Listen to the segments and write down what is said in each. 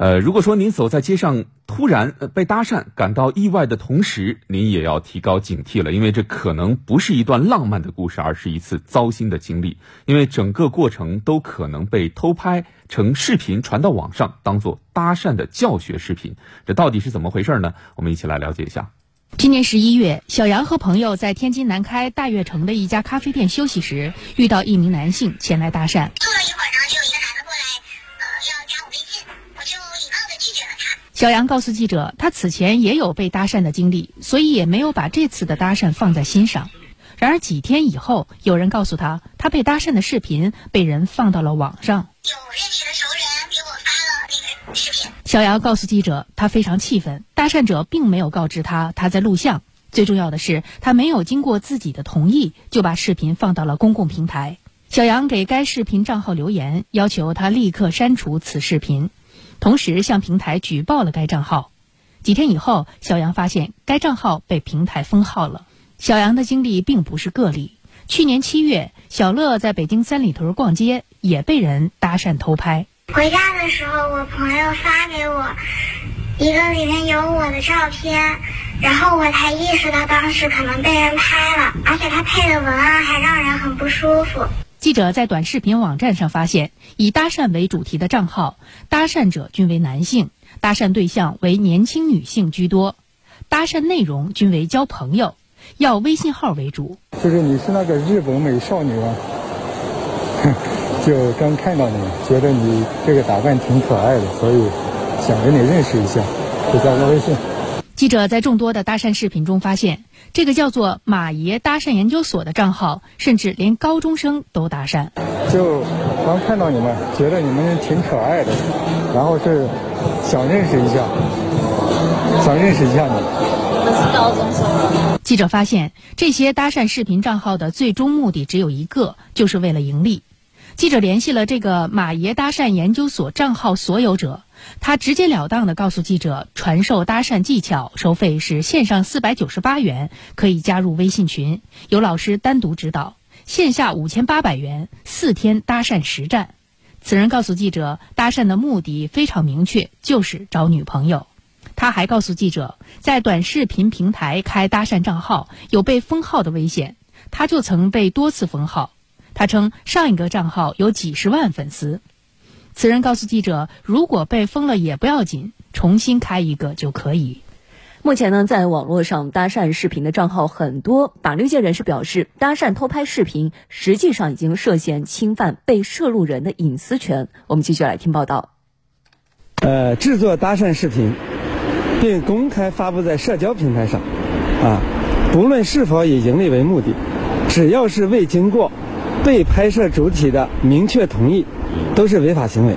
呃，如果说您走在街上突然被搭讪，感到意外的同时，您也要提高警惕了，因为这可能不是一段浪漫的故事，而是一次糟心的经历。因为整个过程都可能被偷拍成视频传到网上，当做搭讪的教学视频。这到底是怎么回事呢？我们一起来了解一下。今年十一月，小杨和朋友在天津南开大悦城的一家咖啡店休息时，遇到一名男性前来搭讪。小杨告诉记者，他此前也有被搭讪的经历，所以也没有把这次的搭讪放在心上。然而几天以后，有人告诉他，他被搭讪的视频被人放到了网上。有认识的熟人给我发了那个视频。小杨告诉记者，他非常气愤，搭讪者并没有告知他他在录像，最重要的是他没有经过自己的同意就把视频放到了公共平台。小杨给该视频账号留言，要求他立刻删除此视频。同时向平台举报了该账号。几天以后，小杨发现该账号被平台封号了。小杨的经历并不是个例。去年七月，小乐在北京三里屯逛街，也被人搭讪偷拍。回家的时候，我朋友发给我一个里面有我的照片，然后我才意识到当时可能被人拍了，而且他配的文案还让人很不舒服。记者在短视频网站上发现，以搭讪为主题的账号，搭讪者均为男性，搭讪对象为年轻女性居多，搭讪内容均为交朋友，要微信号为主。就是你是那个日本美少女吗？就刚看到你，觉得你这个打扮挺可爱的，所以想跟你认识一下，就加个微信。记者在众多的搭讪视频中发现，这个叫做“马爷搭讪研究所”的账号，甚至连高中生都搭讪。就刚看到你们，觉得你们挺可爱的，然后是想认识一下，想认识一下你。我是高中生。记者发现，这些搭讪视频账号的最终目的只有一个，就是为了盈利。记者联系了这个“马爷搭讪研究所”账号所有者。他直截了当地告诉记者，传授搭讪技巧，收费是线上四百九十八元，可以加入微信群，有老师单独指导；线下五千八百元，四天搭讪实战。此人告诉记者，搭讪的目的非常明确，就是找女朋友。他还告诉记者，在短视频平台开搭讪账号有被封号的危险，他就曾被多次封号。他称上一个账号有几十万粉丝。此人告诉记者：“如果被封了也不要紧，重新开一个就可以。”目前呢，在网络上搭讪视频的账号很多。法律界人士表示，搭讪偷拍视频实际上已经涉嫌侵犯被摄录人的隐私权。我们继续来听报道。呃，制作搭讪视频，并公开发布在社交平台上，啊，不论是否以盈利为目的，只要是未经过被拍摄主体的明确同意。都是违法行为，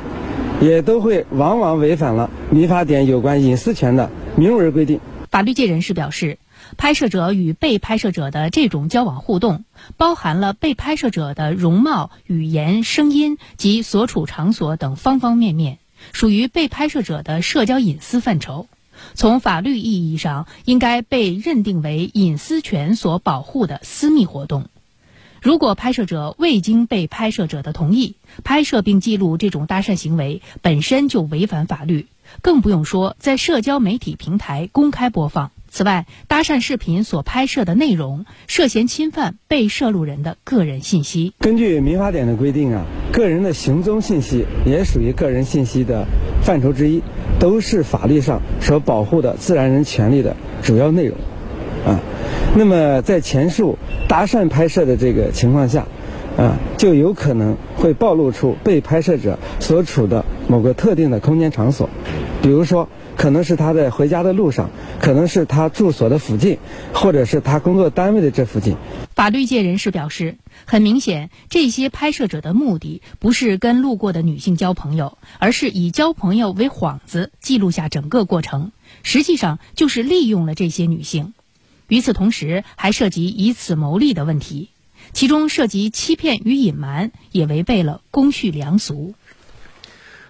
也都会往往违反了民法典有关隐私权的明文规定。法律界人士表示，拍摄者与被拍摄者的这种交往互动，包含了被拍摄者的容貌、语言、声音及所处场所等方方面面，属于被拍摄者的社交隐私范畴。从法律意义上，应该被认定为隐私权所保护的私密活动。如果拍摄者未经被拍摄者的同意拍摄并记录这种搭讪行为，本身就违反法律，更不用说在社交媒体平台公开播放。此外，搭讪视频所拍摄的内容涉嫌侵犯被摄录人的个人信息。根据民法典的规定啊，个人的行踪信息也属于个人信息的范畴之一，都是法律上所保护的自然人权利的主要内容，那么，在前述搭讪拍摄的这个情况下，啊，就有可能会暴露出被拍摄者所处的某个特定的空间场所，比如说，可能是他在回家的路上，可能是他住所的附近，或者是他工作单位的这附近。法律界人士表示，很明显，这些拍摄者的目的不是跟路过的女性交朋友，而是以交朋友为幌子，记录下整个过程，实际上就是利用了这些女性。与此同时，还涉及以此牟利的问题，其中涉及欺骗与隐瞒，也违背了公序良俗。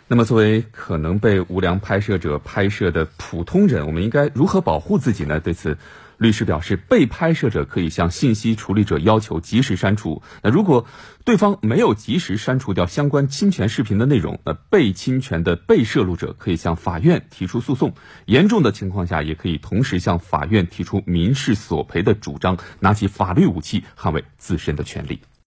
那么，作为可能被无良拍摄者拍摄的普通人，我们应该如何保护自己呢？对此，律师表示，被拍摄者可以向信息处理者要求及时删除。那如果对方没有及时删除掉相关侵权视频的内容，那被侵权的被摄录者可以向法院提出诉讼。严重的情况下，也可以同时向法院提出民事索赔的主张，拿起法律武器捍卫自身的权利。